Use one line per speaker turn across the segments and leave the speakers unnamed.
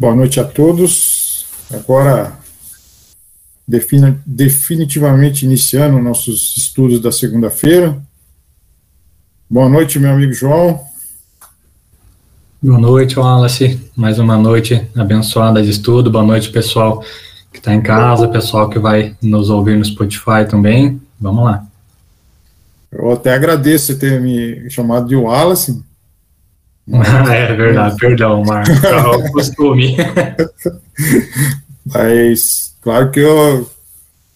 Boa noite a todos. Agora, definitivamente iniciando nossos estudos da segunda-feira. Boa noite, meu amigo João.
Boa noite, Wallace. Mais uma noite abençoada de estudo. Boa noite, pessoal que está em casa, pessoal que vai nos ouvir no Spotify também. Vamos lá.
Eu até agradeço você ter me chamado de Wallace,
é verdade, perdão, Marcos, é o costume.
Mas, claro que eu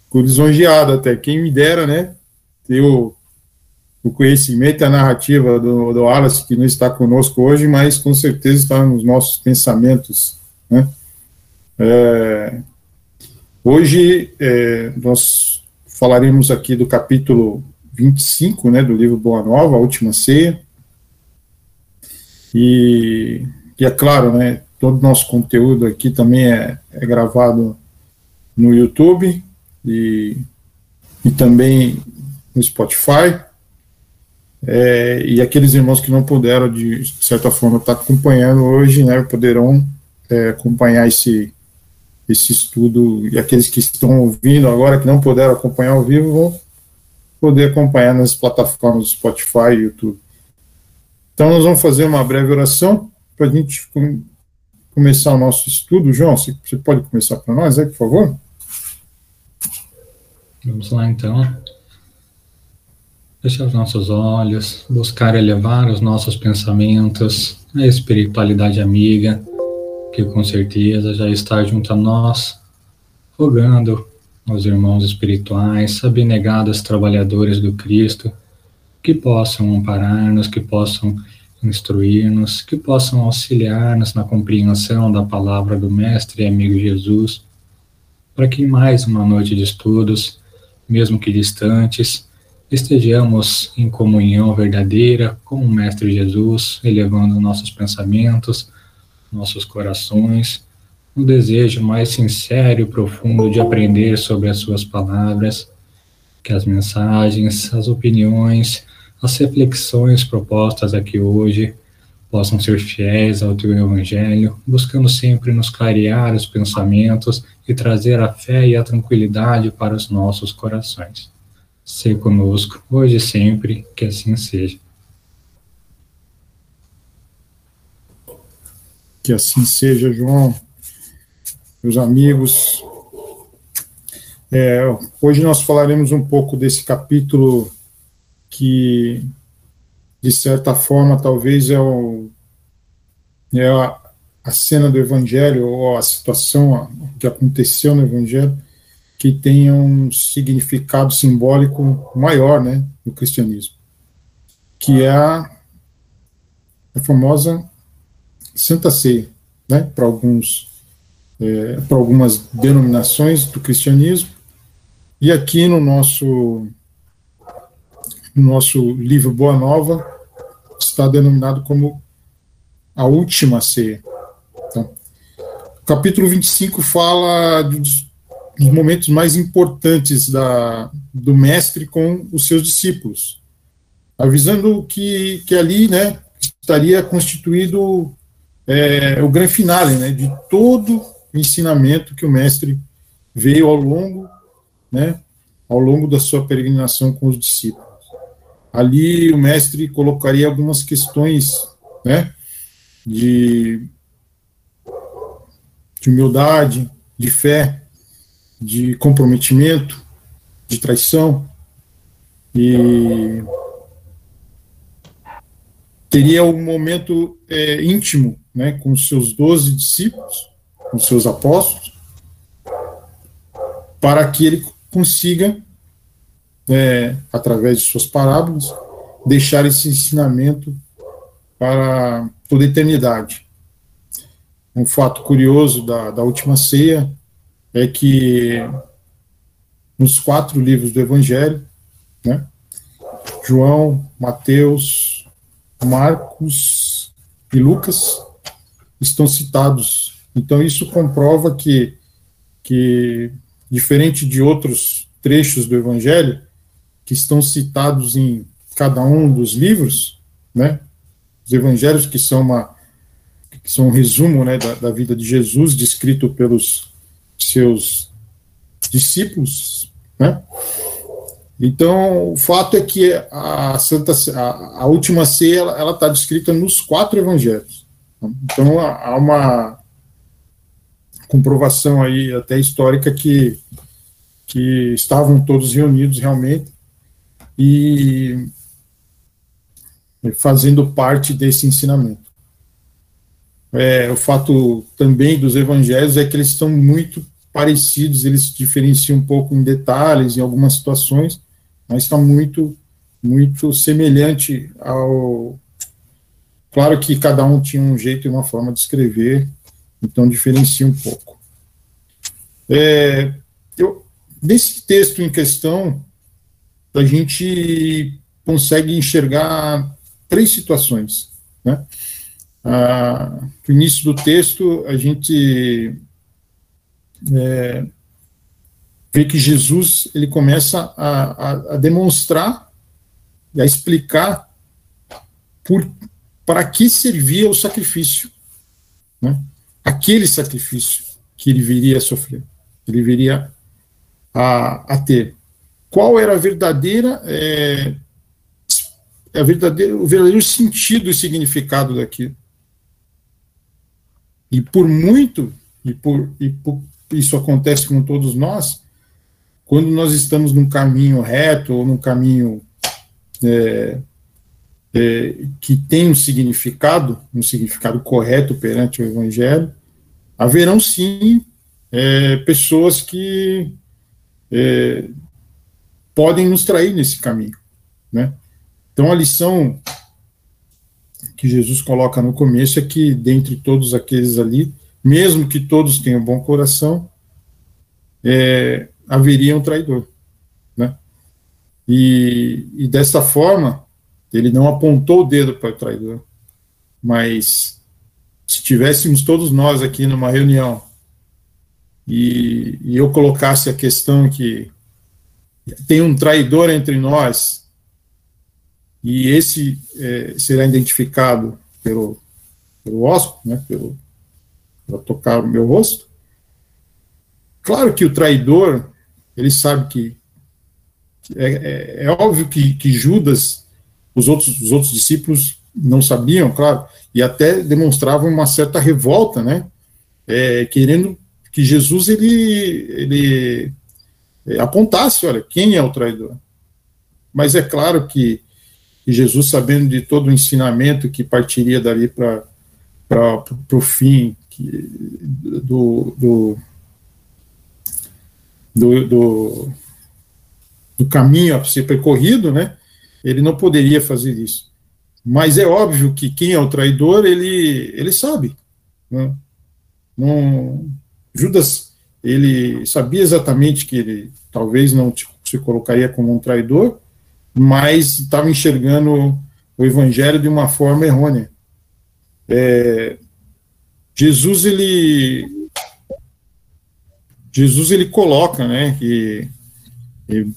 fico lisonjeado até, quem me dera, né, ter o, o conhecimento e a narrativa do, do Wallace, que não está conosco hoje, mas com certeza está nos nossos pensamentos, né. É, hoje, é, nós falaremos aqui do capítulo 25, né, do livro Boa Nova, a Última Ceia, e, e é claro, né, todo o nosso conteúdo aqui também é, é gravado no YouTube e, e também no Spotify. É, e aqueles irmãos que não puderam, de certa forma, estar acompanhando hoje, né, poderão é, acompanhar esse, esse estudo, e aqueles que estão ouvindo agora, que não puderam acompanhar ao vivo, vão poder acompanhar nas plataformas Spotify e YouTube. Então, nós vamos fazer uma breve oração para a gente com, começar o nosso estudo. João, você, você pode começar para nós, aí, por favor?
Vamos lá, então. Fechar os nossos olhos, buscar elevar os nossos pensamentos à espiritualidade amiga, que com certeza já está junto a nós, rogando aos irmãos espirituais, abnegados trabalhadores do Cristo, que possam amparar-nos, que possam instruir-nos, que possam auxiliar-nos na compreensão da palavra do Mestre e amigo Jesus, para que em mais uma noite de estudos, mesmo que distantes, estejamos em comunhão verdadeira com o Mestre Jesus, elevando nossos pensamentos, nossos corações, no desejo mais sincero e profundo de aprender sobre as Suas palavras, que as mensagens, as opiniões, as reflexões propostas aqui hoje possam ser fiéis ao teu evangelho, buscando sempre nos clarear os pensamentos e trazer a fé e a tranquilidade para os nossos corações. Se conosco, hoje e sempre, que assim seja.
Que assim seja, João. Meus amigos, é, hoje nós falaremos um pouco desse capítulo que, de certa forma, talvez é, o, é a, a cena do Evangelho, ou a situação que aconteceu no Evangelho, que tenha um significado simbólico maior né, no cristianismo, que é a, a famosa Santa Ceia, né, para alguns é, para algumas denominações do cristianismo, e aqui no nosso no nosso livro Boa Nova, está denominado como a última ceia. Tá? O capítulo 25 fala dos, dos momentos mais importantes da, do mestre com os seus discípulos, avisando que, que ali né, estaria constituído é, o grande finale né, de todo o ensinamento que o mestre veio ao longo, né, ao longo da sua peregrinação com os discípulos ali o mestre colocaria algumas questões, né, de, de humildade, de fé, de comprometimento, de traição, e teria um momento é, íntimo, né, com os seus doze discípulos, com os seus apóstolos, para que ele consiga é, através de suas parábolas, deixar esse ensinamento para toda a eternidade. Um fato curioso da, da última ceia é que nos quatro livros do Evangelho, né, João, Mateus, Marcos e Lucas estão citados. Então isso comprova que, que diferente de outros trechos do Evangelho, que estão citados em cada um dos livros, né? Os evangelhos que são uma que são um resumo né, da, da vida de Jesus, descrito pelos seus discípulos, né? Então, o fato é que a Santa a, a última ceia ela está descrita nos quatro evangelhos. Então, há uma comprovação aí até histórica que que estavam todos reunidos realmente e fazendo parte desse ensinamento. É, o fato também dos evangelhos é que eles são muito parecidos, eles se diferenciam um pouco em detalhes, em algumas situações, mas está muito, muito semelhante ao. Claro que cada um tinha um jeito e uma forma de escrever, então diferencia um pouco. É, eu, nesse texto em questão, a gente consegue enxergar três situações. Né? Ah, no início do texto, a gente é, vê que Jesus ele começa a, a, a demonstrar e a explicar por, para que servia o sacrifício, né? aquele sacrifício que ele viria a sofrer, ele viria a, a ter. Qual era a verdadeira, é, a verdadeira, o verdadeiro sentido e significado daquilo? E por muito, e por, e por isso acontece com todos nós, quando nós estamos num caminho reto ou num caminho é, é, que tem um significado, um significado correto perante o Evangelho, haverão sim é, pessoas que é, podem nos trair nesse caminho, né? Então a lição que Jesus coloca no começo é que dentre todos aqueles ali, mesmo que todos tenham bom coração, é, haveria um traidor. Né? E, e dessa forma, ele não apontou o dedo para o traidor, mas se tivéssemos todos nós aqui numa reunião e, e eu colocasse a questão que tem um traidor entre nós. E esse é, será identificado pelo, pelo hóspede, né, pelo, para tocar o meu rosto. Claro que o traidor, ele sabe que é, é, é óbvio que, que, Judas, os outros, os outros discípulos não sabiam, claro, e até demonstravam uma certa revolta, né, é, querendo que Jesus ele, ele apontasse, olha, quem é o traidor. Mas é claro que, que Jesus, sabendo de todo o ensinamento que partiria dali para o fim que, do, do, do, do, do caminho a ser percorrido, né, ele não poderia fazer isso. Mas é óbvio que quem é o traidor, ele, ele sabe. Né? Não, Judas, ele sabia exatamente que ele talvez não se colocaria como um traidor, mas estava enxergando o evangelho de uma forma errônea. É, Jesus ele Jesus ele coloca, né, que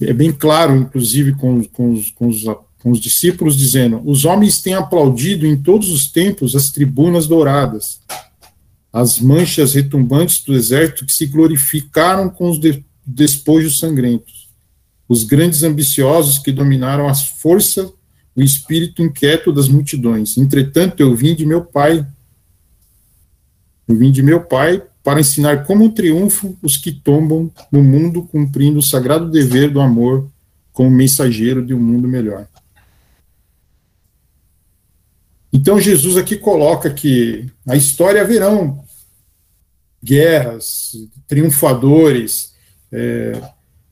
é bem claro, inclusive com, com, os, com, os, com os discípulos, dizendo: os homens têm aplaudido em todos os tempos as tribunas douradas, as manchas retumbantes do exército que se glorificaram com os de, despojos sangrentos, os grandes ambiciosos que dominaram as forças, o espírito inquieto das multidões. Entretanto, eu vim de meu pai eu vim de meu Pai para ensinar como triunfo os que tombam no mundo cumprindo o sagrado dever do amor como mensageiro de um mundo melhor. Então Jesus aqui coloca que na história haverão guerras, triunfadores, é,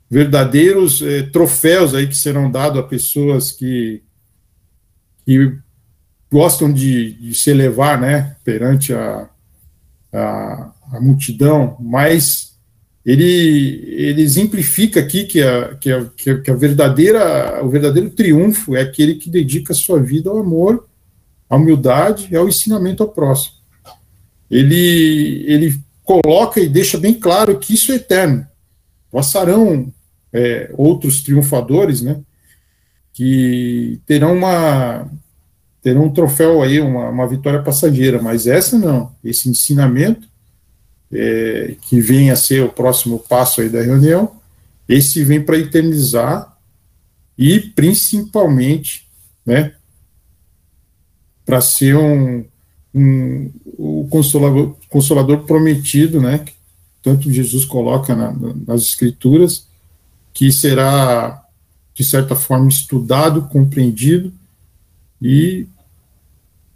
verdadeiros é, troféus aí que serão dados a pessoas que, que gostam de, de se elevar, né, perante a, a, a multidão, mas ele, ele exemplifica aqui que a, que, a, que a verdadeira, o verdadeiro triunfo é aquele que dedica a sua vida ao amor, à humildade e ao ensinamento ao próximo. Ele, ele coloca e deixa bem claro que isso é eterno. Passarão é, outros triunfadores, né, que terão uma terão um troféu aí, uma, uma vitória passageira, mas essa não. Esse ensinamento, é, que vem a ser o próximo passo aí da reunião, esse vem para eternizar e principalmente, né, para ser um, um, o consolador, consolador prometido, né, que tanto Jesus coloca na, nas escrituras, que será de certa forma estudado, compreendido e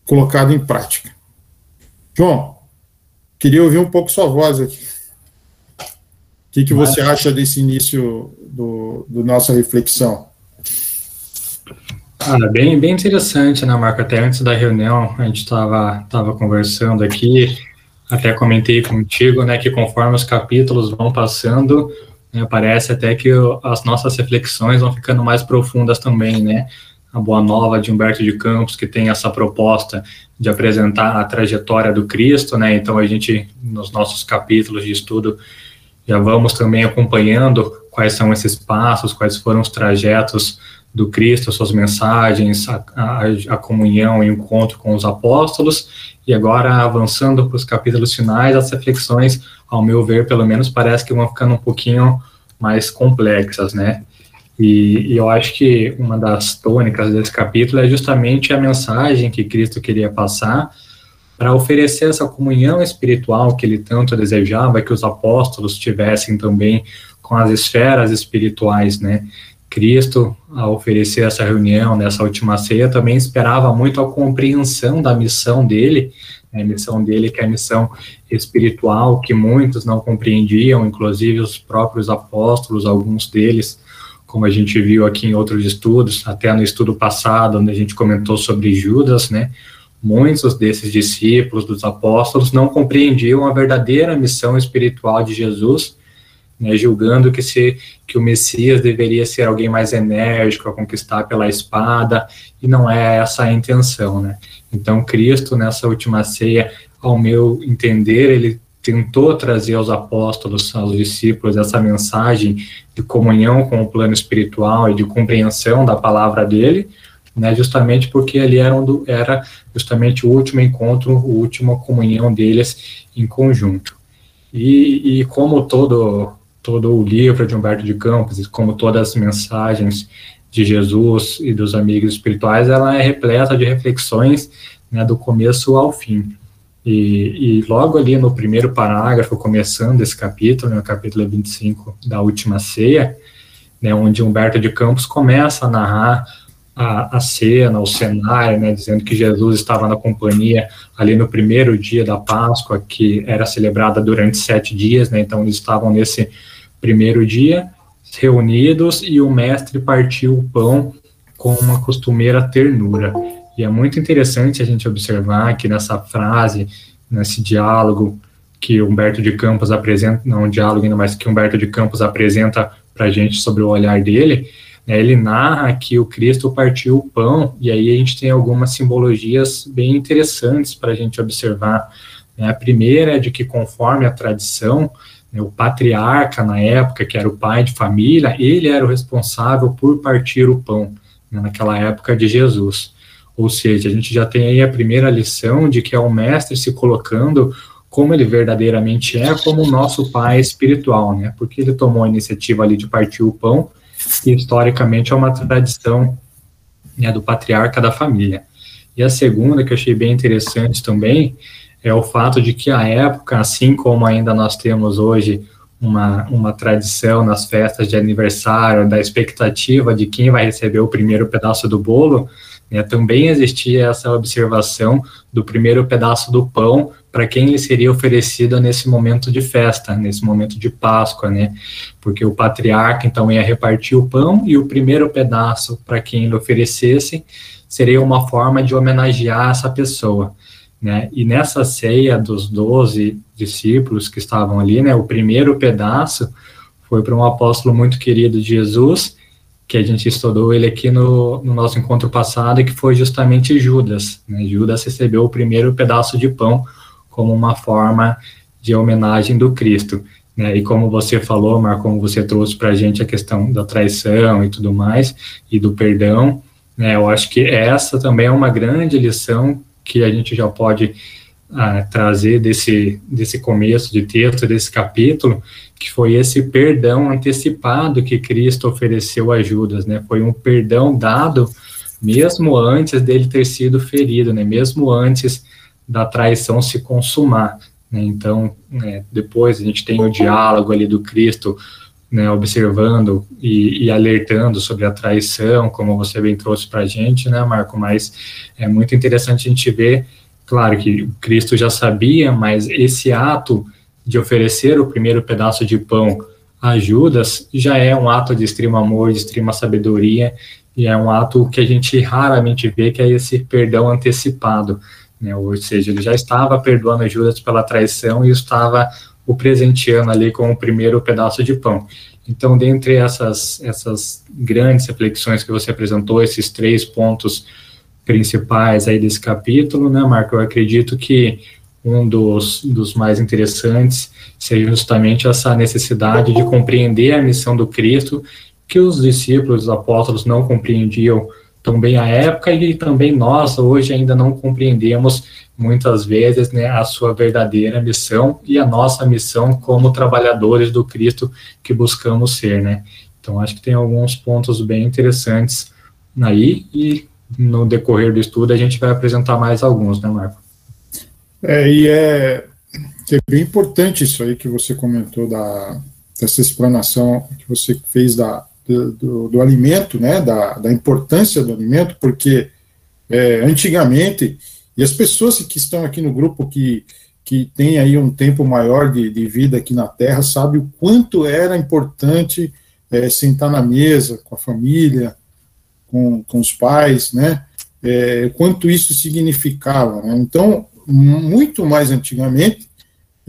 colocado em prática. João, queria ouvir um pouco sua voz aqui. O que, que você acha desse início do, do nossa reflexão?
Ah, bem, bem interessante, né, Marco? Até antes da reunião, a gente estava tava conversando aqui, até comentei contigo, né, que conforme os capítulos vão passando, né, parece até que as nossas reflexões vão ficando mais profundas também, né? a Boa Nova de Humberto de Campos, que tem essa proposta de apresentar a trajetória do Cristo, né? Então a gente, nos nossos capítulos de estudo, já vamos também acompanhando quais são esses passos, quais foram os trajetos do Cristo, suas mensagens, a, a, a comunhão e o encontro com os apóstolos, e agora avançando para os capítulos finais, as reflexões, ao meu ver, pelo menos, parece que vão ficando um pouquinho mais complexas, né? E, e, eu acho que uma das tônicas desse capítulo é justamente a mensagem que Cristo queria passar para oferecer essa comunhão espiritual que ele tanto desejava que os apóstolos tivessem também com as esferas espirituais, né? Cristo, ao oferecer essa reunião nessa última ceia, também esperava muito a compreensão da missão dele, né? a missão dele que é a missão espiritual, que muitos não compreendiam, inclusive os próprios apóstolos, alguns deles, como a gente viu aqui em outros estudos, até no estudo passado, onde a gente comentou sobre Judas, né? Muitos desses discípulos, dos apóstolos, não compreendiam a verdadeira missão espiritual de Jesus, né, julgando que, se, que o Messias deveria ser alguém mais enérgico a conquistar pela espada, e não é essa a intenção, né? Então, Cristo, nessa última ceia, ao meu entender, ele tentou trazer aos apóstolos, aos discípulos, essa mensagem de comunhão com o plano espiritual e de compreensão da palavra dele, né, justamente porque ali era, um era justamente o último encontro, a última comunhão deles em conjunto. E, e como todo, todo o livro de Humberto de Campos, como todas as mensagens de Jesus e dos amigos espirituais, ela é repleta de reflexões né, do começo ao fim. E, e, logo ali no primeiro parágrafo, começando esse capítulo, né, o capítulo 25 da última ceia, né, onde Humberto de Campos começa a narrar a, a cena, o cenário, né, dizendo que Jesus estava na companhia ali no primeiro dia da Páscoa, que era celebrada durante sete dias, né, então eles estavam nesse primeiro dia reunidos e o mestre partiu o pão com uma costumeira ternura. E é muito interessante a gente observar que nessa frase, nesse diálogo que Humberto de Campos apresenta, não um diálogo ainda mais que Humberto de Campos apresenta para a gente sobre o olhar dele, né, ele narra que o Cristo partiu o pão, e aí a gente tem algumas simbologias bem interessantes para a gente observar. Né, a primeira é de que, conforme a tradição, o patriarca na época, que era o pai de família, ele era o responsável por partir o pão, né, naquela época de Jesus. Ou seja, a gente já tem aí a primeira lição de que é o mestre se colocando como ele verdadeiramente é, como o nosso pai espiritual, né? Porque ele tomou a iniciativa ali de partir o pão, que historicamente é uma tradição né, do patriarca da família. E a segunda, que eu achei bem interessante também, é o fato de que a época, assim como ainda nós temos hoje uma, uma tradição nas festas de aniversário, da expectativa de quem vai receber o primeiro pedaço do bolo, né, também existia essa observação do primeiro pedaço do pão para quem lhe seria oferecido nesse momento de festa, nesse momento de Páscoa, né? Porque o patriarca então ia repartir o pão e o primeiro pedaço para quem lhe oferecesse seria uma forma de homenagear essa pessoa, né? E nessa ceia dos doze discípulos que estavam ali, né? O primeiro pedaço foi para um apóstolo muito querido de Jesus que a gente estudou ele aqui no, no nosso encontro passado, que foi justamente Judas. Né? Judas recebeu o primeiro pedaço de pão como uma forma de homenagem do Cristo. Né? E como você falou, Mar, como você trouxe para a gente a questão da traição e tudo mais, e do perdão, Né? Eu acho que essa também é uma grande lição que a gente já pode ah, trazer desse, desse começo de texto, desse capítulo, que foi esse perdão antecipado que Cristo ofereceu a Judas, né? Foi um perdão dado mesmo antes dele ter sido ferido, né? Mesmo antes da traição se consumar. Né? Então, né, depois a gente tem o diálogo ali do Cristo né, observando e, e, alertando sobre a traição, como você bem trouxe para a gente, né, Marco? Mas é muito interessante a gente ver, claro que Cristo já sabia, mas esse ato de oferecer o primeiro pedaço de pão a Judas já é um ato de extremo amor, de extrema sabedoria, e é um ato que a gente raramente vê, que é esse perdão antecipado. Né, ou seja, ele já estava perdoando Judas pela traição e estava o presenteando ali com o primeiro pedaço de pão. Então, dentre essas, essas grandes reflexões que você apresentou, esses três pontos principais aí desse capítulo, né, Marco, eu acredito que um dos, dos mais interessantes seja justamente essa necessidade de compreender a missão do Cristo, que os discípulos, os apóstolos não compreendiam também a época e também nós hoje ainda não compreendemos muitas vezes né, a sua verdadeira missão e a nossa missão como trabalhadores do Cristo que buscamos ser, né? Então acho que tem alguns pontos bem interessantes aí e no decorrer do estudo a gente vai apresentar mais alguns, né, Marco?
É, e é, é bem importante isso aí que você comentou da dessa explanação que você fez da, do, do, alimento, né, da, da importância do alimento, porque é, antigamente, e as pessoas que estão aqui no grupo que, que têm aí um tempo maior de, de vida aqui na Terra, sabem o quanto era importante é, sentar na mesa com a família, com, com os pais, né, é, quanto isso significava. Né? Então, muito mais antigamente,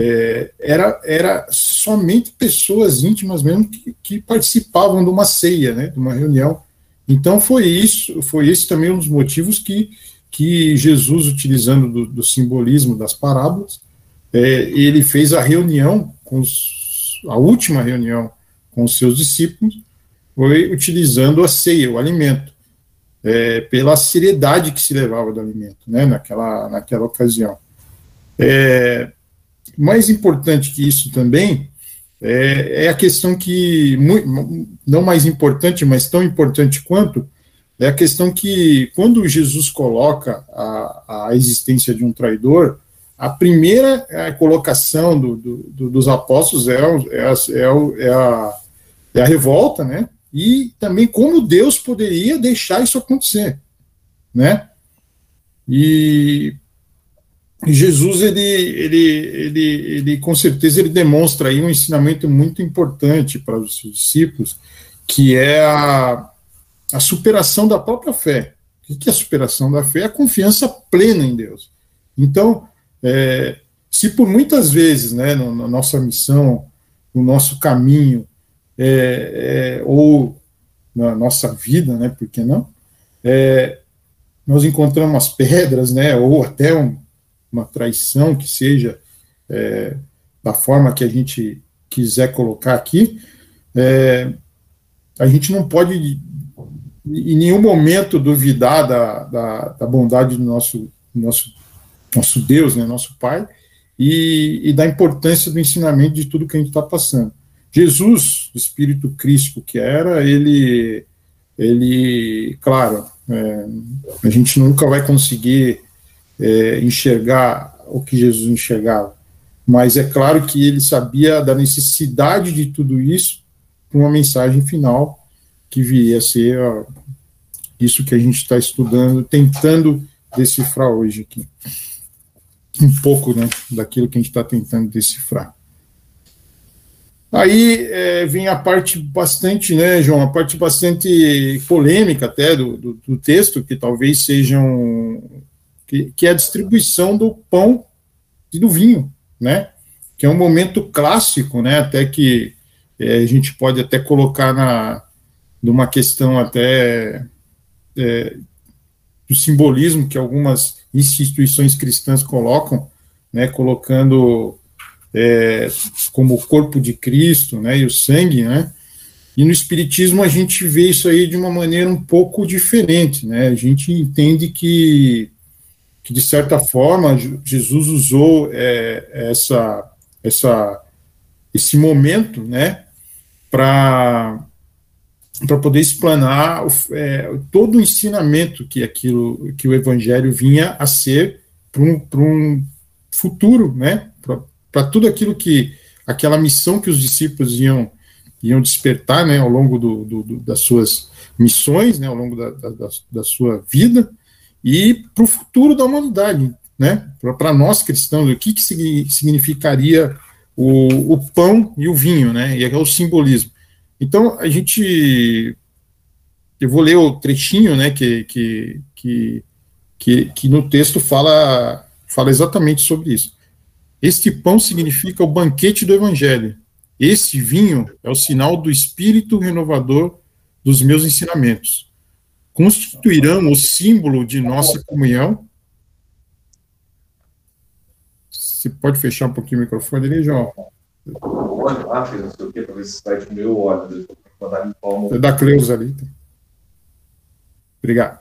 é, era, era somente pessoas íntimas mesmo que, que, participavam de uma ceia, né, de uma reunião. Então foi isso, foi esse também um dos motivos que, que Jesus, utilizando do, do simbolismo das parábolas, é, ele fez a reunião, os, a última reunião com os seus discípulos, foi utilizando a ceia, o alimento, é, pela seriedade que se levava do alimento, né, naquela, naquela ocasião. É, mais importante que isso também é, é a questão que, não mais importante, mas tão importante quanto, é a questão que, quando Jesus coloca a, a existência de um traidor, a primeira colocação do, do, dos apóstolos é, é, a, é, é, a, é a revolta, né? E também como Deus poderia deixar isso acontecer, né? E Jesus, ele, ele, ele, ele, com certeza, ele demonstra aí um ensinamento muito importante para os discípulos, que é a, a superação da própria fé. O que é a superação da fé? É a confiança plena em Deus. Então, é, se por muitas vezes, né, na, na nossa missão, no nosso caminho, é, é, ou na nossa vida, né, por que não, é, nós encontramos as pedras, né, ou até um, uma traição que seja é, da forma que a gente quiser colocar aqui, é, a gente não pode em nenhum momento duvidar da, da, da bondade do nosso, nosso, nosso Deus, né, nosso Pai, e, e da importância do ensinamento de tudo que a gente está passando. Jesus, o Espírito Cristo que era, ele, ele claro, é, a gente nunca vai conseguir é, enxergar o que Jesus enxergava. Mas é claro que ele sabia da necessidade de tudo isso para uma mensagem final que viria a ser ó, isso que a gente está estudando, tentando decifrar hoje aqui. Um pouco né, daquilo que a gente está tentando decifrar. Aí é, vem a parte bastante, né, João, a parte bastante polêmica até do, do, do texto, que talvez sejam que, que é a distribuição do pão e do vinho, né? Que é um momento clássico, né? Até que é, a gente pode até colocar na numa questão até é, do simbolismo que algumas instituições cristãs colocam, né? Colocando é, como o corpo de Cristo, né? E o sangue, né? E no Espiritismo a gente vê isso aí de uma maneira um pouco diferente, né? A gente entende que, que de certa forma, Jesus usou é, essa, essa, esse momento, né, para para poder explanar é, todo o ensinamento que aquilo que o Evangelho vinha a ser para um, um futuro, né? Para tudo aquilo que aquela missão que os discípulos iam iam despertar, né? Ao longo do, do, do das suas missões, né? Ao longo da, da, da sua vida e para o futuro da humanidade, né? Para nós cristãos, o que, que significaria o, o pão e o vinho, né? E é o simbolismo. Então, a gente. Eu vou ler o trechinho, né, que, que, que, que, que no texto fala, fala exatamente sobre isso. Este pão significa o banquete do Evangelho. Este vinho é o sinal do espírito renovador dos meus ensinamentos. Constituirão o símbolo de nossa comunhão. Você pode fechar um pouquinho o microfone ali, João? óleo lá, fez não sei o quê, para ver se sai com o meu óleo. É da Cleusa ali. Tá? Obrigado.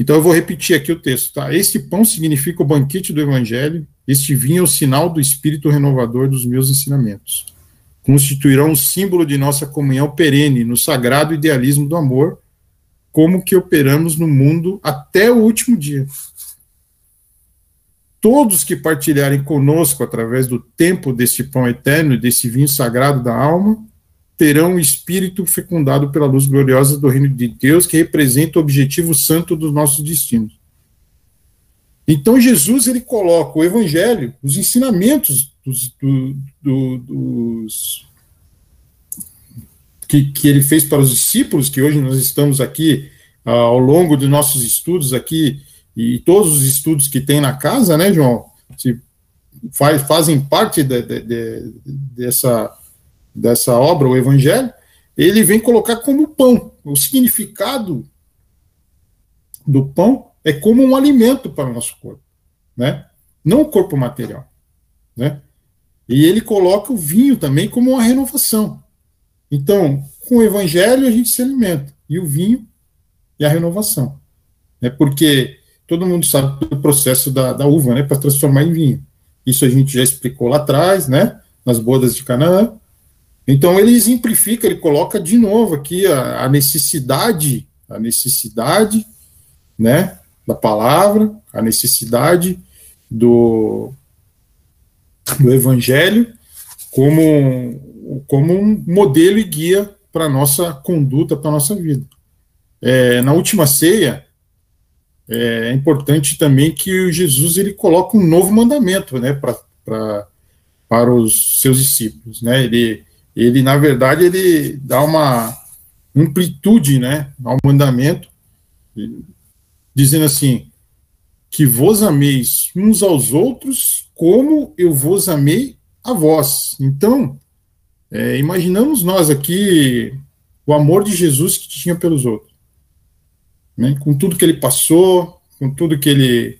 Então eu vou repetir aqui o texto, tá? Este pão significa o banquete do Evangelho, este vinho é o sinal do Espírito renovador dos meus ensinamentos. Constituirão um símbolo de nossa comunhão perene no sagrado idealismo do amor, como que operamos no mundo até o último dia. Todos que partilharem conosco através do tempo deste pão eterno e desse vinho sagrado da alma, terão o espírito fecundado pela luz gloriosa do reino de Deus, que representa o objetivo santo dos nossos destinos. Então Jesus ele coloca o evangelho, os ensinamentos dos, do, do, dos que, que ele fez para os discípulos, que hoje nós estamos aqui ao longo dos nossos estudos aqui e todos os estudos que tem na casa, né, João, se faz, fazem parte de, de, de, dessa, dessa obra, o Evangelho, ele vem colocar como pão. O significado do pão é como um alimento para o nosso corpo, né? Não o corpo material, né? E ele coloca o vinho também como uma renovação. Então, com o evangelho a gente se alimenta, e o vinho e a renovação. Né? Porque todo mundo sabe do processo da, da uva, né, para transformar em vinho. Isso a gente já explicou lá atrás, né, nas bodas de Canaã. Então ele exemplifica, ele coloca de novo aqui a, a necessidade, a necessidade, né, da palavra, a necessidade do, do evangelho como, como um modelo e guia para a nossa conduta, para a nossa vida. É, na última ceia, é importante também que Jesus ele coloca um novo mandamento, né, pra, pra, para os seus discípulos, né? Ele, ele na verdade ele dá uma amplitude, né, ao mandamento, dizendo assim que vos ameis uns aos outros como eu vos amei a vós. Então, é, imaginamos nós aqui o amor de Jesus que tinha pelos outros né, com tudo que ele passou, com tudo que ele,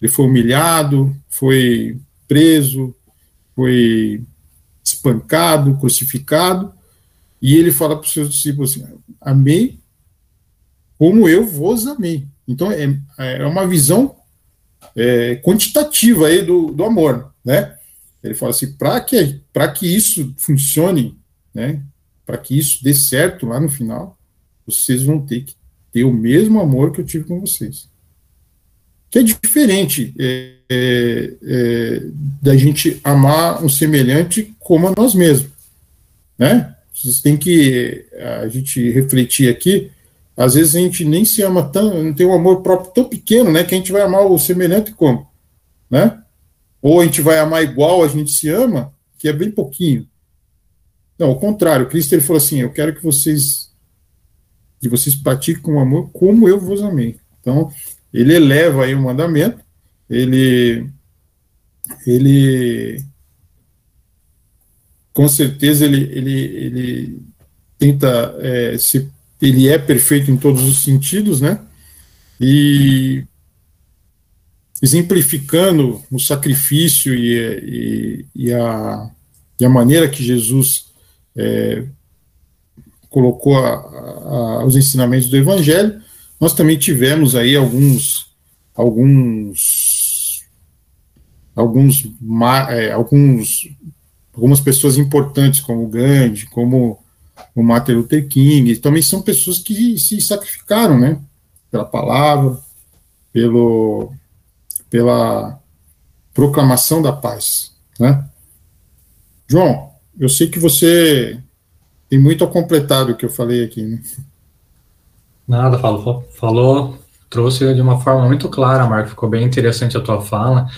ele foi humilhado, foi preso, foi espancado, crucificado, e ele fala para os seus discípulos assim: Amei como eu vos amei. Então é, é uma visão é, quantitativa aí do, do amor, né? Ele fala assim: para que, que isso funcione, né? Para que isso dê certo lá no final, vocês vão ter que ter o mesmo amor que eu tive com vocês. Que é diferente é, é, é, da gente amar um semelhante como a nós mesmos. Né? Vocês têm que a gente refletir aqui. Às vezes a gente nem se ama tão, não tem um amor próprio tão pequeno, né? Que a gente vai amar o semelhante como, né? Ou a gente vai amar igual a gente se ama, que é bem pouquinho. Não, ao contrário, Cristo ele falou assim: Eu quero que vocês que vocês pratiquem com amor como eu vos amei. Então, ele eleva aí o mandamento, ele, ele com certeza ele, ele, ele tenta é, se, ele é perfeito em todos os sentidos, né? E exemplificando o sacrifício e, e, e, a, e a maneira que Jesus é, colocou a, a, os ensinamentos do Evangelho, nós também tivemos aí alguns, alguns, alguns, é, alguns algumas pessoas importantes, como Gandhi, como o Martin Luther King, também são pessoas que se sacrificaram, né, pela palavra, pelo, pela proclamação da paz, né. João, eu sei que você tem muito a completar do que eu falei aqui, né?
Nada, falou, falou, trouxe de uma forma muito clara, Marco, ficou bem interessante a tua fala,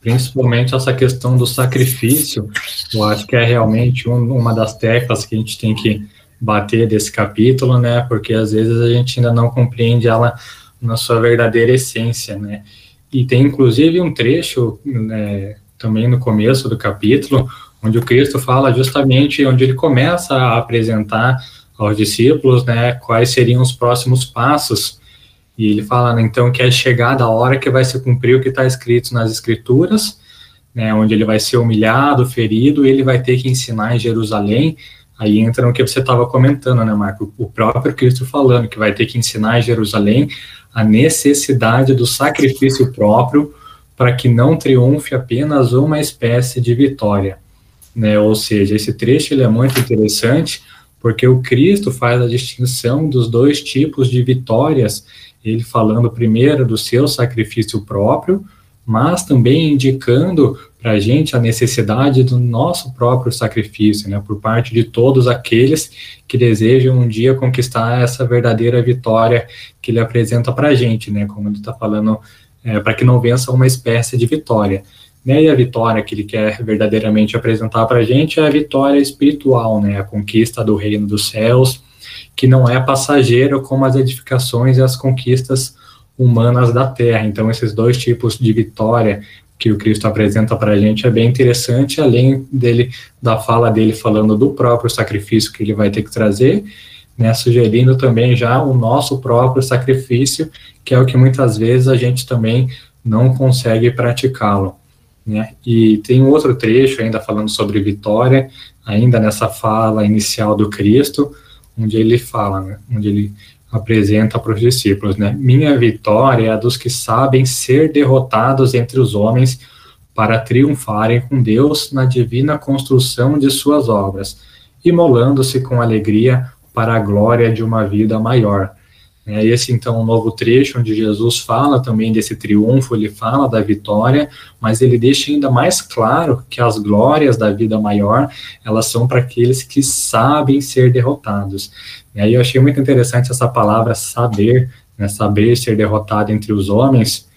principalmente essa questão do sacrifício, eu acho que é realmente um, uma das teclas que a gente tem que bater desse capítulo, né, porque às vezes a gente ainda não compreende ela na sua verdadeira essência, né, e tem inclusive um trecho, né, também no começo do capítulo, onde o Cristo fala justamente, onde ele começa a apresentar aos discípulos, né, quais seriam os próximos passos e ele fala, né, então, que é chegada a hora que vai se cumprir o que está escrito nas Escrituras, né, onde ele vai ser humilhado, ferido, e ele vai ter que ensinar em Jerusalém. Aí entra no que você estava comentando, né, Marco? O próprio Cristo falando que vai ter que ensinar em Jerusalém a necessidade do sacrifício próprio para que não triunfe apenas uma espécie de vitória. Né? Ou seja, esse trecho é muito interessante porque o Cristo faz a distinção dos dois tipos de vitórias ele falando primeiro do seu sacrifício próprio, mas também indicando para a gente a necessidade do nosso próprio sacrifício, né, por parte de todos aqueles que desejam um dia conquistar essa verdadeira vitória que ele apresenta para a gente, né, como ele está falando, é, para que não vença uma espécie de vitória. Né, e a vitória que ele quer verdadeiramente apresentar para a gente é a vitória espiritual, né, a conquista do reino dos céus, que não é passageiro como as edificações e as conquistas humanas da terra. Então, esses dois tipos de vitória que o Cristo apresenta para a gente é bem interessante, além dele da fala dele falando do próprio sacrifício que ele vai ter que trazer, né, sugerindo também já o nosso próprio sacrifício, que é o que muitas vezes a gente também não consegue praticá-lo. Né? E tem um outro trecho ainda falando sobre vitória, ainda nessa fala inicial do Cristo, onde ele fala, né, onde ele apresenta para os discípulos, né, minha vitória é a dos que sabem ser derrotados entre os homens para triunfarem com Deus na divina construção de suas obras, imolando-se com alegria para a glória de uma vida maior. É esse, então, um novo trecho onde Jesus fala também desse triunfo, ele fala da vitória, mas ele deixa ainda mais claro que as glórias da vida maior, elas são para aqueles que sabem ser derrotados. E aí eu achei muito interessante essa palavra saber, né, saber ser derrotado entre os homens,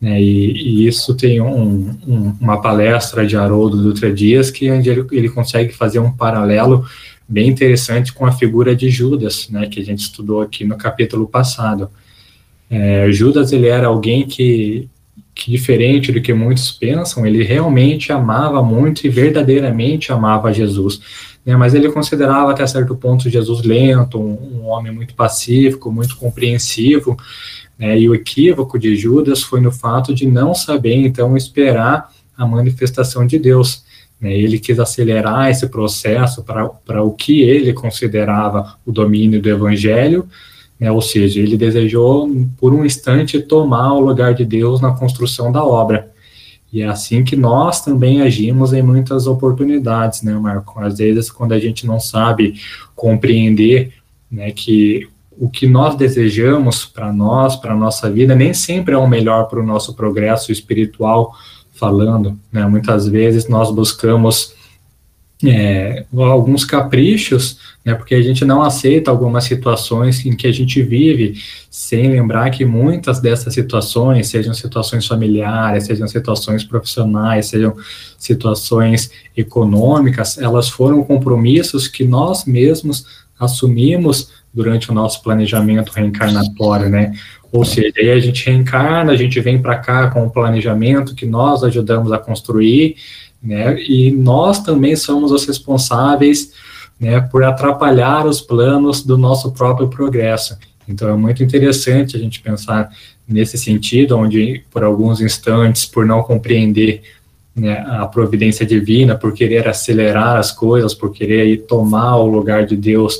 né, e, e, isso tem um, um, uma palestra de Haroldo Dutra Dias, que ele, ele consegue fazer um paralelo bem interessante com a figura de Judas, né, que a gente estudou aqui no capítulo passado. É, Judas ele era alguém que, que, diferente do que muitos pensam, ele realmente amava muito e verdadeiramente amava Jesus. Né, mas ele considerava até certo ponto Jesus lento, um, um homem muito pacífico, muito compreensivo. Né, e o equívoco de Judas foi no fato de não saber então esperar a manifestação de Deus. Né, ele quis acelerar esse processo para o que ele considerava o domínio do evangelho, né, ou seja, ele desejou por um instante tomar o lugar de Deus na construção da obra. E é assim que nós também agimos em muitas oportunidades, né, Marco? Às vezes, quando a gente não sabe compreender né, que o que nós desejamos para nós, para a nossa vida, nem sempre é o melhor para o nosso progresso espiritual, falando, né? Muitas vezes nós buscamos é, alguns caprichos, né? Porque a gente não aceita algumas situações em que a gente vive, sem lembrar que muitas dessas situações, sejam situações familiares, sejam situações profissionais, sejam situações econômicas, elas foram compromissos que nós mesmos assumimos durante o nosso planejamento reencarnatório, né? Ou seja, aí a gente reencarna, a gente vem para cá com o planejamento que nós ajudamos a construir, né? E nós também somos os responsáveis, né, por atrapalhar os planos do nosso próprio progresso. Então é muito interessante a gente pensar nesse sentido, onde por alguns instantes, por não compreender né, a providência divina, por querer acelerar as coisas, por querer ir tomar o lugar de Deus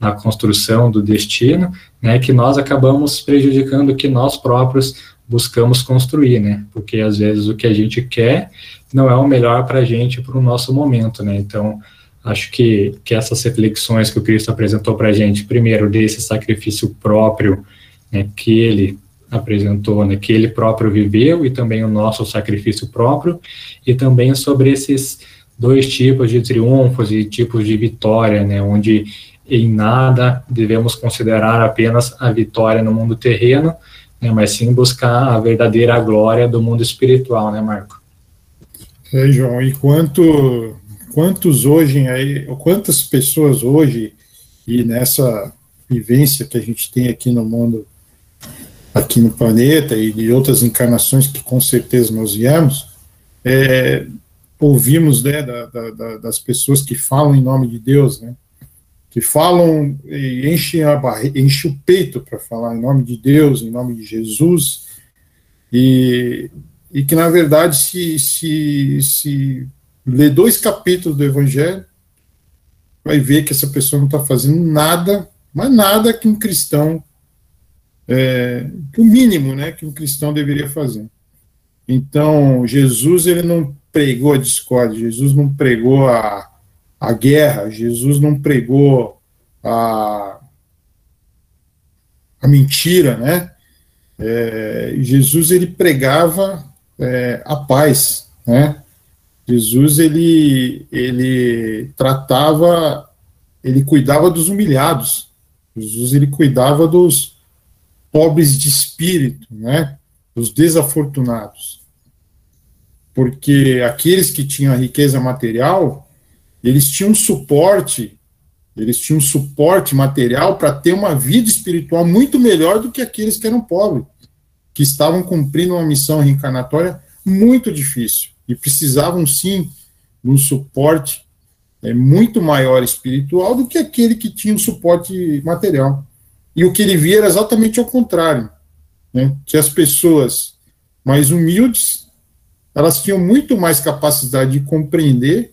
na construção do destino, né, que nós acabamos prejudicando que nós próprios buscamos construir, né, porque às vezes o que a gente quer não é o melhor para a gente, para o nosso momento, né, então acho que, que essas reflexões que o Cristo apresentou para a gente, primeiro desse sacrifício próprio, né, que ele apresentou, né, que ele próprio viveu e também o nosso sacrifício próprio, e também sobre esses dois tipos de triunfos e tipos de vitória, né, onde em nada devemos considerar apenas a vitória no mundo terreno, né, mas sim buscar a verdadeira glória do mundo espiritual, né, Marco?
É, João, e quanto, quantos hoje, aí, quantas pessoas hoje, e nessa vivência que a gente tem aqui no mundo, aqui no planeta, e de outras encarnações que com certeza nós viemos, é, ouvimos né, da, da, das pessoas que falam em nome de Deus, né, que falam e enchem, a enchem o peito para falar em nome de Deus, em nome de Jesus, e, e que, na verdade, se, se, se ler dois capítulos do Evangelho, vai ver que essa pessoa não está fazendo nada, mas nada que um cristão, é, o mínimo né, que um cristão deveria fazer. Então, Jesus ele não pregou a discórdia, Jesus não pregou a, a guerra, Jesus não pregou a, a mentira, né? É, Jesus ele pregava é, a paz, né? Jesus ele ele tratava, ele cuidava dos humilhados. Jesus ele cuidava dos pobres de espírito, né? Dos desafortunados porque aqueles que tinham a riqueza material, eles tinham suporte, eles tinham suporte material para ter uma vida espiritual muito melhor do que aqueles que eram pobres, que estavam cumprindo uma missão reencarnatória muito difícil e precisavam sim de um suporte é, muito maior espiritual do que aquele que tinha um suporte material. E o que ele via era exatamente ao contrário, né, que as pessoas mais humildes elas tinham muito mais capacidade de compreender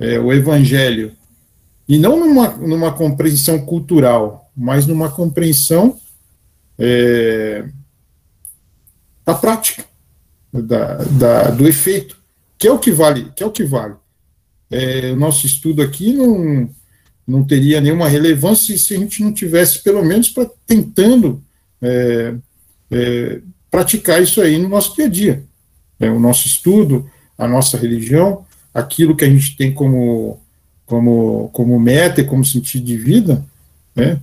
é, o evangelho, e não numa, numa compreensão cultural, mas numa compreensão é, da prática, da, da, do efeito, que é o que vale, que é o que vale. É, o nosso estudo aqui não, não teria nenhuma relevância se a gente não tivesse, pelo menos, pra, tentando é, é, praticar isso aí no nosso dia a dia é, o nosso estudo, a nossa religião, aquilo que a gente tem como, como, como meta e como sentido de vida, né,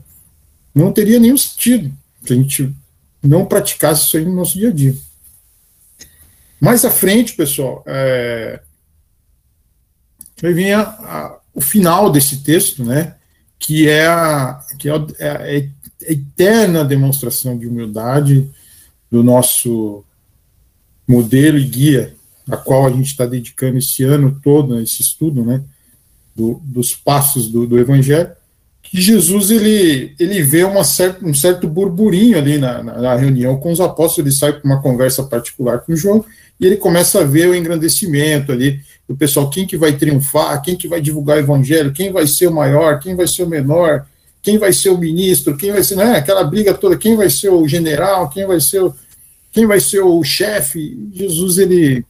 não teria nenhum sentido se a gente não praticasse isso aí no nosso dia a dia. Mais à frente, pessoal, é, a, a, o final desse texto, né, que é a, que é a, é a eterna demonstração de humildade do nosso modelo e guia a qual a gente está dedicando esse ano todo, esse estudo, né, do, dos passos do, do, Evangelho, que Jesus ele, ele vê uma certa, um certo burburinho ali na, na, reunião com os apóstolos, ele sai para uma conversa particular com João, e ele começa a ver o engrandecimento ali, do pessoal, quem que vai triunfar, quem que vai divulgar o Evangelho, quem vai ser o maior, quem vai ser o menor, quem vai ser o ministro, quem vai ser, né, aquela briga toda, quem vai ser o general, quem vai ser o quem vai ser o chefe? Jesus, ele,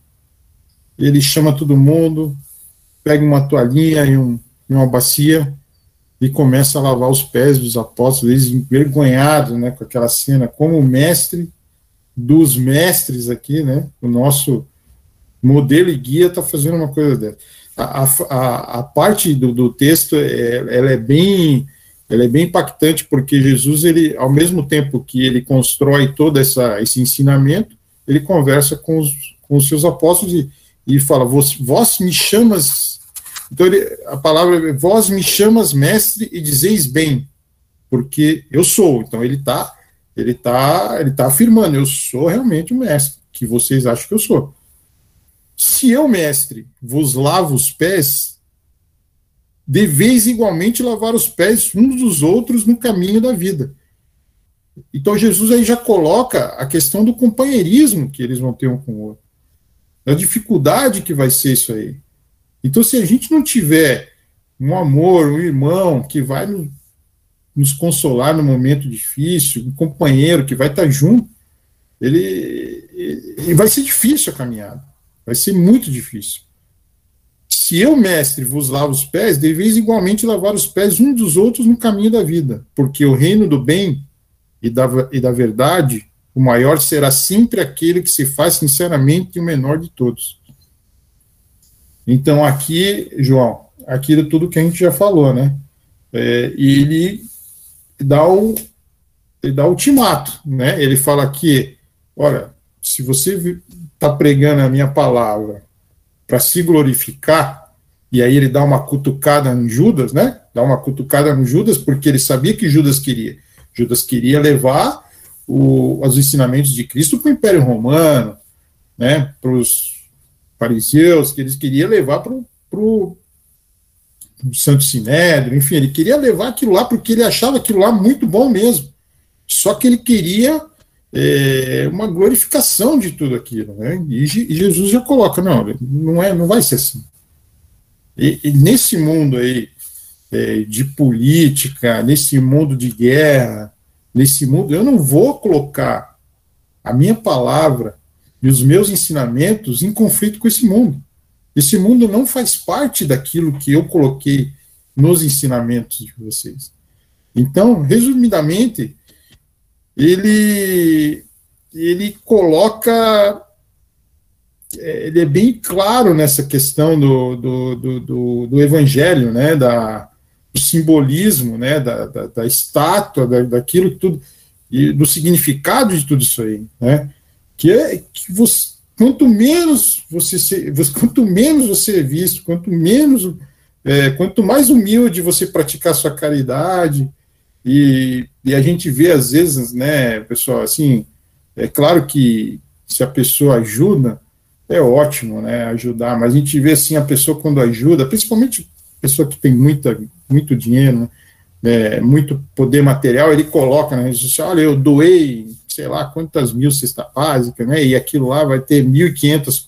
ele chama todo mundo, pega uma toalhinha e, um, uma bacia e começa a lavar os pés dos apóstolos, eles envergonhados, né, com aquela cena, como mestre dos mestres aqui, né, o nosso modelo e guia está fazendo uma coisa dessa. A, a, a parte do, do texto, é, ela é bem ela é bem impactante porque Jesus, ele, ao mesmo tempo que ele constrói todo essa, esse ensinamento, ele conversa com os, com os seus apóstolos e, e fala, vós, vós me chamas, então ele, a palavra, vós me chamas mestre e dizeis bem, porque eu sou, então ele está ele tá, ele tá afirmando, eu sou realmente o mestre, que vocês acham que eu sou. Se eu, mestre, vos lavo os pés, deveis igualmente lavar os pés uns dos outros no caminho da vida. Então Jesus aí já coloca a questão do companheirismo que eles vão ter um com o outro. A dificuldade que vai ser isso aí. Então se a gente não tiver um amor, um irmão que vai nos consolar no momento difícil, um companheiro que vai estar junto, ele, ele vai ser difícil a caminhada, vai ser muito difícil. Se eu, mestre, vos lavo os pés, deveis igualmente lavar os pés uns dos outros no caminho da vida, porque o reino do bem e da, e da verdade, o maior será sempre aquele que se faz sinceramente o menor de todos. Então, aqui, João, aquilo tudo que a gente já falou, né? É, ele dá o, ele dá ultimato, né? Ele fala que, olha, se você está pregando a minha palavra para se glorificar, e aí ele dá uma cutucada em Judas, né? Dá uma cutucada no Judas, porque ele sabia que Judas queria. Judas queria levar o, os ensinamentos de Cristo para o Império Romano, né? Para os fariseus, que eles queriam levar para o Santo Sinédrio, enfim, ele queria levar aquilo lá porque ele achava aquilo lá muito bom mesmo. Só que ele queria é, uma glorificação de tudo aquilo, né? E, e, Jesus já coloca, não, não é, não vai ser assim. E, e nesse mundo aí é, de política, nesse mundo de guerra, nesse mundo, eu não vou colocar a minha palavra e os meus ensinamentos em conflito com esse mundo. Esse mundo não faz parte daquilo que eu coloquei nos ensinamentos de vocês. Então, resumidamente, ele ele coloca é, ele é bem claro nessa questão do, do, do, do, do evangelho, né, da, do simbolismo, né, da, da, da estátua, da, daquilo tudo, e do significado de tudo isso aí, né, que é que você, quanto menos você ser, quanto menos você é visto, quanto menos, é, quanto mais humilde você praticar sua caridade, e, e a gente vê às vezes, né, pessoal, assim, é claro que se a pessoa ajuda, é ótimo, né, ajudar, mas a gente vê assim a pessoa quando ajuda, principalmente pessoa que tem muita, muito dinheiro, né, é, muito poder material, ele coloca na rede social, olha, eu doei sei lá quantas mil cesta básica, né? E aquilo lá vai ter 1.500,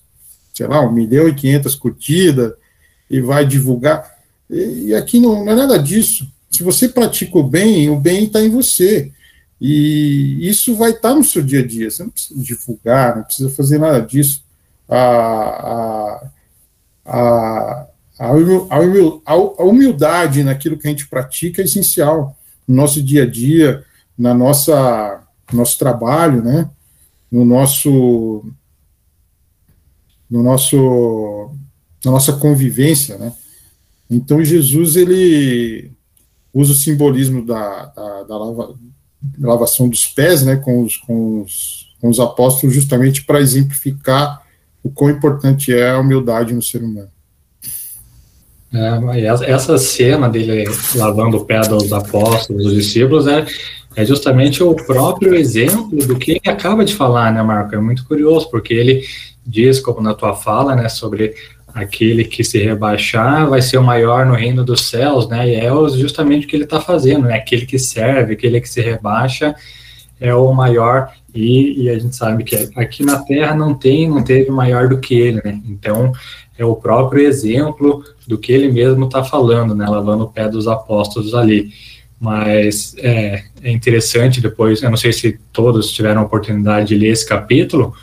sei lá, 1 milhão e 500 curtidas, e vai divulgar. E, e aqui não, não, é nada disso. Se você pratica o bem, o bem está em você. E isso vai estar tá no seu dia a dia. Você não precisa divulgar, não precisa fazer nada disso. A, a, a, a humildade naquilo que a gente pratica é essencial no nosso dia a dia, na nossa nosso trabalho, né? No nosso, no nosso, na nossa convivência, né? Então Jesus ele usa o simbolismo da, da, da lava, lavação dos pés, né? Com os, com os, com os apóstolos, justamente para exemplificar o quão importante é a humildade no ser humano.
É, essa cena dele lavando o pé dos apóstolos, dos discípulos, é, é justamente o próprio exemplo do que ele acaba de falar, né, Marco? É muito curioso, porque ele diz, como na tua fala, né, sobre aquele que se rebaixar vai ser o maior no reino dos céus, né? E é justamente o que ele está fazendo, né? Aquele que serve, aquele que se rebaixa é o maior e, e, a gente sabe que aqui na Terra não tem, não teve maior do que ele, né? Então é o próprio exemplo do que ele mesmo está falando, né? Lavando o pé dos apóstolos ali. Mas é, é interessante depois, eu não sei se todos tiveram a oportunidade de ler esse capítulo,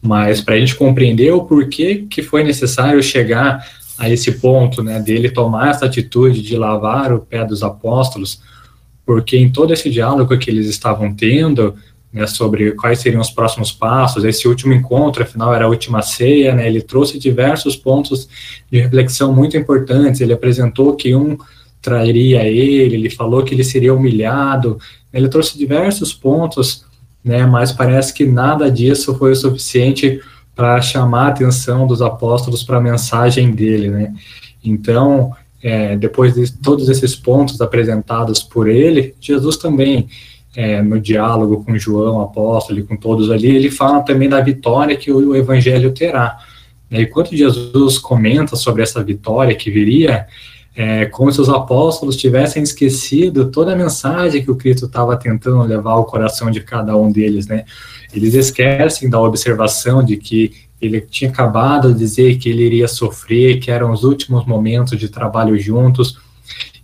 mas para a gente compreender o porquê que foi necessário chegar a esse ponto, né, dele tomar essa atitude de lavar o pé dos apóstolos, porque em todo esse diálogo que eles estavam tendo, né, sobre quais seriam os próximos passos, esse último encontro, afinal, era a última ceia, né, ele trouxe diversos pontos de reflexão muito importantes, ele apresentou que um trairia ele, ele falou que ele seria humilhado, ele trouxe diversos pontos, né, mas parece que nada disso foi o suficiente para chamar a atenção dos apóstolos para a mensagem dele, né. Então, é, depois de todos esses pontos apresentados por ele, Jesus também, é, no diálogo com João, apóstolo, com todos ali, ele fala também da vitória que o, o evangelho terá. E quando Jesus comenta sobre essa vitória que viria, é, como se os apóstolos tivessem esquecido toda a mensagem que o Cristo estava tentando levar ao coração de cada um deles, né? Eles esquecem da observação de que ele tinha acabado de dizer que ele iria sofrer, que eram os últimos momentos de trabalho juntos,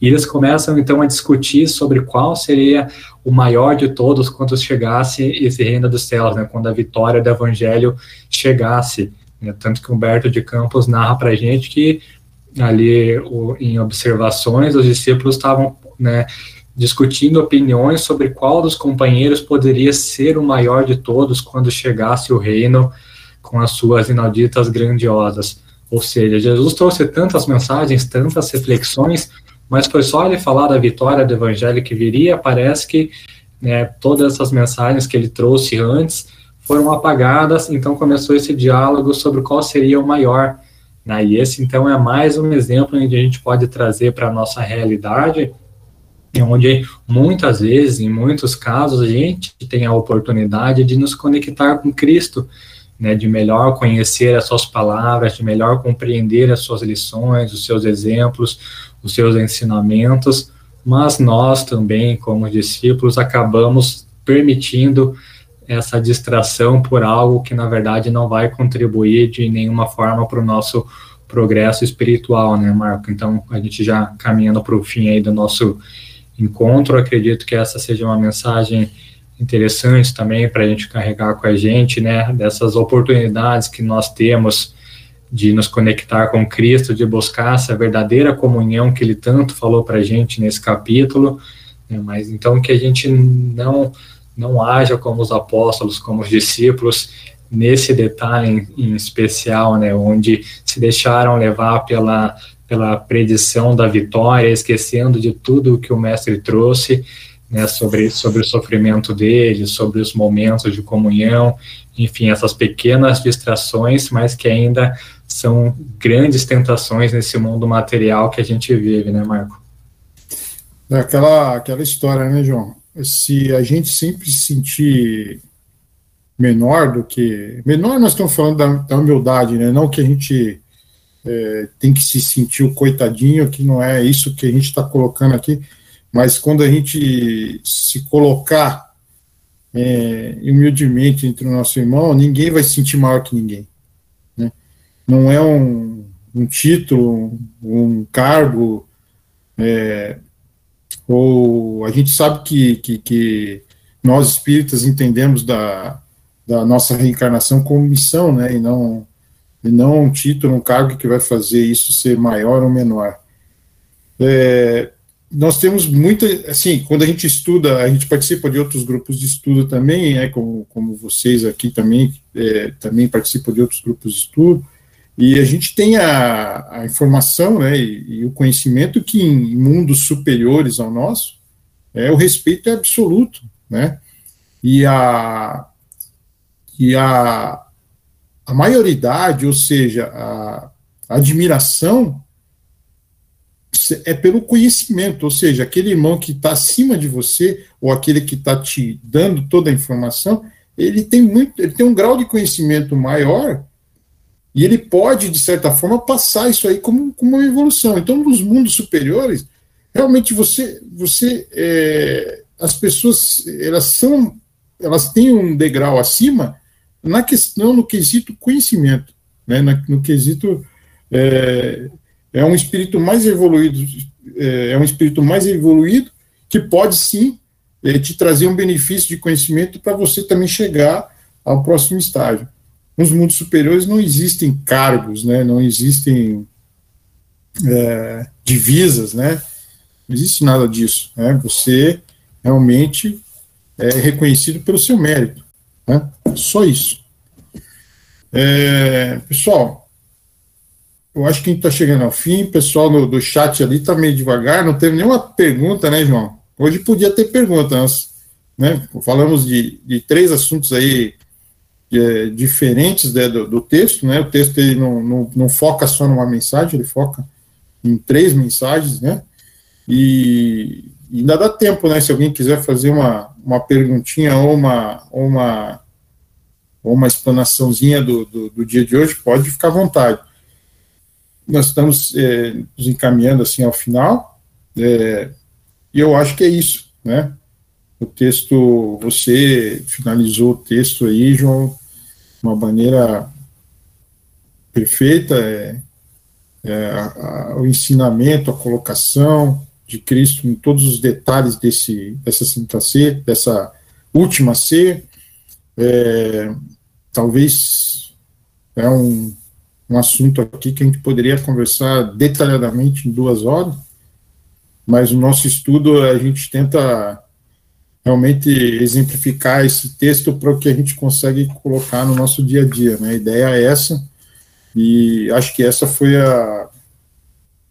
E eles começam então a discutir sobre qual seria o maior de todos quando chegasse esse reino dos céus, né, quando a vitória do evangelho chegasse. Né, tanto que Humberto de Campos narra para gente que ali o, em observações os discípulos estavam né, discutindo opiniões sobre qual dos companheiros poderia ser o maior de todos quando chegasse o reino com as suas inauditas grandiosas. Ou seja, Jesus trouxe tantas mensagens, tantas reflexões, mas foi só ele falar da vitória do evangelho que viria, parece que né, todas essas mensagens que ele trouxe antes foram apagadas, então começou esse diálogo sobre qual seria o maior. Né, e esse, então, é mais um exemplo onde a gente pode trazer para a nossa realidade onde muitas vezes, em muitos casos, a gente tem a oportunidade de nos conectar com Cristo, né, de melhor conhecer as suas palavras, de melhor compreender as suas lições, os seus exemplos, os seus ensinamentos, mas nós também, como discípulos, acabamos permitindo essa distração por algo que, na verdade, não vai contribuir de nenhuma forma para o nosso progresso espiritual, né, Marco? Então, a gente já caminhando para o fim aí do nosso encontro. Acredito que essa seja uma mensagem interessante também para a gente carregar com a gente, né? Dessas oportunidades que nós temos de nos conectar com Cristo, de buscar essa verdadeira comunhão que Ele tanto falou para a gente nesse capítulo. Né? Mas então que a gente não não haja como os apóstolos, como os discípulos nesse detalhe em, em especial, né? Onde se deixaram levar pela pela predição da vitória, esquecendo de tudo que o mestre trouxe, né, sobre, sobre o sofrimento dele, sobre os momentos de comunhão, enfim, essas pequenas distrações, mas que ainda são grandes tentações nesse mundo material que a gente vive, né, Marco?
É aquela, aquela história, né, João? Se a gente sempre se sentir menor do que. Menor, nós estamos falando da, da humildade, né? Não que a gente é, tem que se sentir o coitadinho, que não é isso que a gente está colocando aqui, mas quando a gente se colocar é, humildemente entre o nosso irmão, ninguém vai se sentir maior que ninguém. Não é um, um título, um cargo, é, ou a gente sabe que, que, que, nós espíritas entendemos da, da nossa reencarnação como missão, né, e não e não um título, um cargo que vai fazer isso ser maior ou menor. É, nós temos muita, assim, quando a gente estuda, a gente participa de outros grupos de estudo também, é como, como vocês aqui também, é, também participam de outros grupos de estudo, e a gente tem a, a informação né, e, e, o conhecimento que em mundos superiores ao nosso, é, o respeito é absoluto, né, e a, e a, a maioridade, ou seja, a, admiração é pelo conhecimento, ou seja, aquele irmão que está acima de você, ou aquele que está te dando toda a informação, ele tem muito, ele tem um grau de conhecimento maior e ele pode, de certa forma, passar isso aí como, como uma evolução. Então, nos mundos superiores, realmente você, você é, as pessoas, elas são, elas têm um degrau acima na questão, no quesito conhecimento, né, no quesito é, é um espírito mais evoluído, é, é, um espírito mais evoluído que pode sim é, te trazer um benefício de conhecimento para você também chegar ao próximo estágio. Nos mundos superiores não existem cargos, né, não existem é, divisas, né, não existe nada disso. Né, você realmente é reconhecido pelo seu mérito. Né? Só isso. É, pessoal, eu acho que a gente está chegando ao fim. Pessoal no, do chat ali está meio devagar, não teve nenhuma pergunta, né, João? Hoje podia ter pergunta, nós, né? Falamos de, de três assuntos aí é, diferentes né, do, do, texto, né? O texto ele não, não, não foca só numa mensagem, ele foca em três mensagens, né? E, ainda dá tempo, né? Se alguém quiser fazer uma, uma perguntinha ou uma, ou uma, ou uma explanaçãozinha do, do, do, dia de hoje, pode ficar à vontade. Nós estamos é, nos encaminhando assim ao final, é, e eu acho que é isso, né? O texto, você finalizou o texto aí, João, de uma maneira perfeita, é, é a, a, o ensinamento, a colocação, de Cristo em todos os detalhes desse, dessa Santa C, dessa última C. É, talvez é um, um assunto aqui que a gente poderia conversar detalhadamente em duas horas, mas o nosso estudo a gente tenta realmente exemplificar esse texto para o que a gente consegue colocar no nosso dia a dia. Né? A ideia é essa, e acho que essa foi a.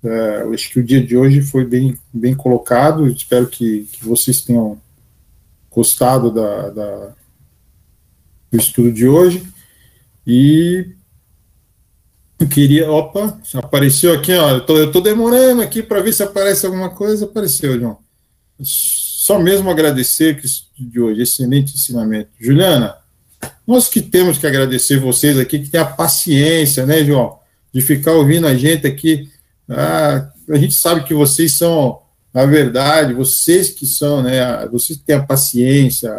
É, acho que o dia de hoje foi bem, bem colocado. Espero que, que vocês tenham gostado da, da, do estudo de hoje. E eu queria. Opa, apareceu aqui, ó. Eu tô, demorando aqui para ver se aparece alguma coisa. Apareceu, João. Só mesmo agradecer que de hoje, excelente ensinamento. Juliana, nós que temos que agradecer vocês aqui, que tem a paciência, né, João, de ficar ouvindo a gente aqui. Ah, a gente sabe que vocês são, na verdade, vocês que são, né, vocês que têm a paciência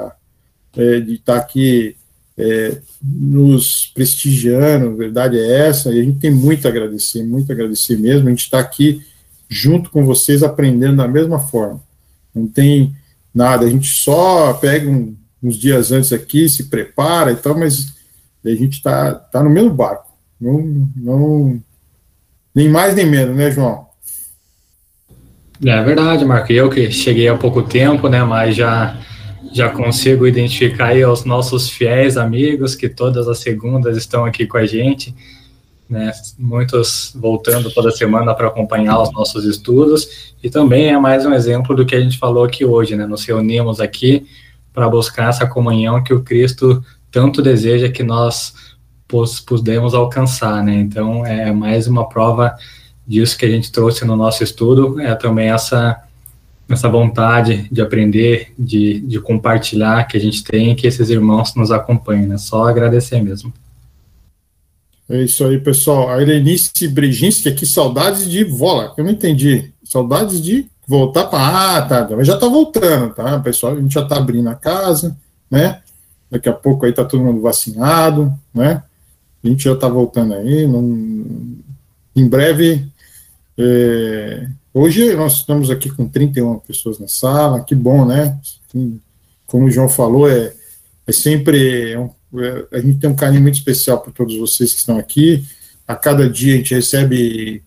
é, de estar aqui é, nos prestigiando, a verdade é essa, e a gente tem muito a agradecer, muito a agradecer mesmo. A gente está aqui junto com vocês aprendendo da mesma forma. Não tem nada, a gente só pega um uns dias antes aqui, se prepara e tal, mas a gente está tá no mesmo barco. Não, não, nem mais nem menos, né, João?
É verdade, Marco. Eu que cheguei há pouco tempo, né, mas já já consigo identificar aí os nossos fiéis amigos que todas as segundas estão aqui com a gente, né, muitos voltando toda semana para acompanhar os nossos estudos, e também é mais um exemplo do que a gente falou aqui hoje, né, nos reunimos aqui para buscar essa comunhão que o Cristo tanto deseja que nós pudemos alcançar, né? Então, é mais uma prova disso que a gente trouxe no nosso estudo, é também essa essa vontade de aprender, de, de compartilhar que a gente tem, que esses irmãos nos acompanhem, né? Só agradecer mesmo.
É isso aí, pessoal. A Irenice Brejinski aqui, saudades de vola. Eu não entendi. Saudades de voltar para. Ah, tá, mas já está voltando, tá? Pessoal, a gente já está abrindo a casa, né? Daqui a pouco aí está todo mundo vacinado, né? A gente já está voltando aí. Não... Em breve. É... Hoje nós estamos aqui com 31 pessoas na sala, que bom, né? Como o João falou, é, é sempre. Um, a gente tem um carinho muito especial para todos vocês que estão aqui. A cada dia a gente recebe.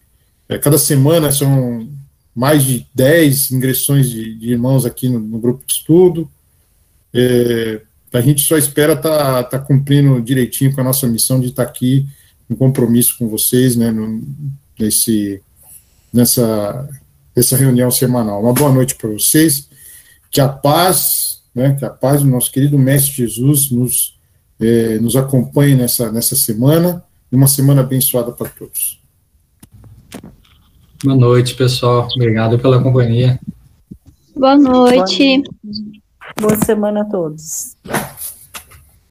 É, cada semana são mais de 10 ingressões de, de irmãos aqui no, no, grupo de estudo. É, a gente só espera estar tá, tá cumprindo direitinho com a nossa missão de estar tá aqui em compromisso com vocês, né, no, nesse, nessa, nessa reunião semanal. Uma boa noite para vocês, que a paz, né, que a paz do nosso querido Mestre Jesus nos, é, nos acompanhe nessa, nessa semana, e uma semana abençoada para todos.
Boa noite, pessoal. Obrigado pela companhia.
Boa noite.
Boa, noite. Boa semana a todos.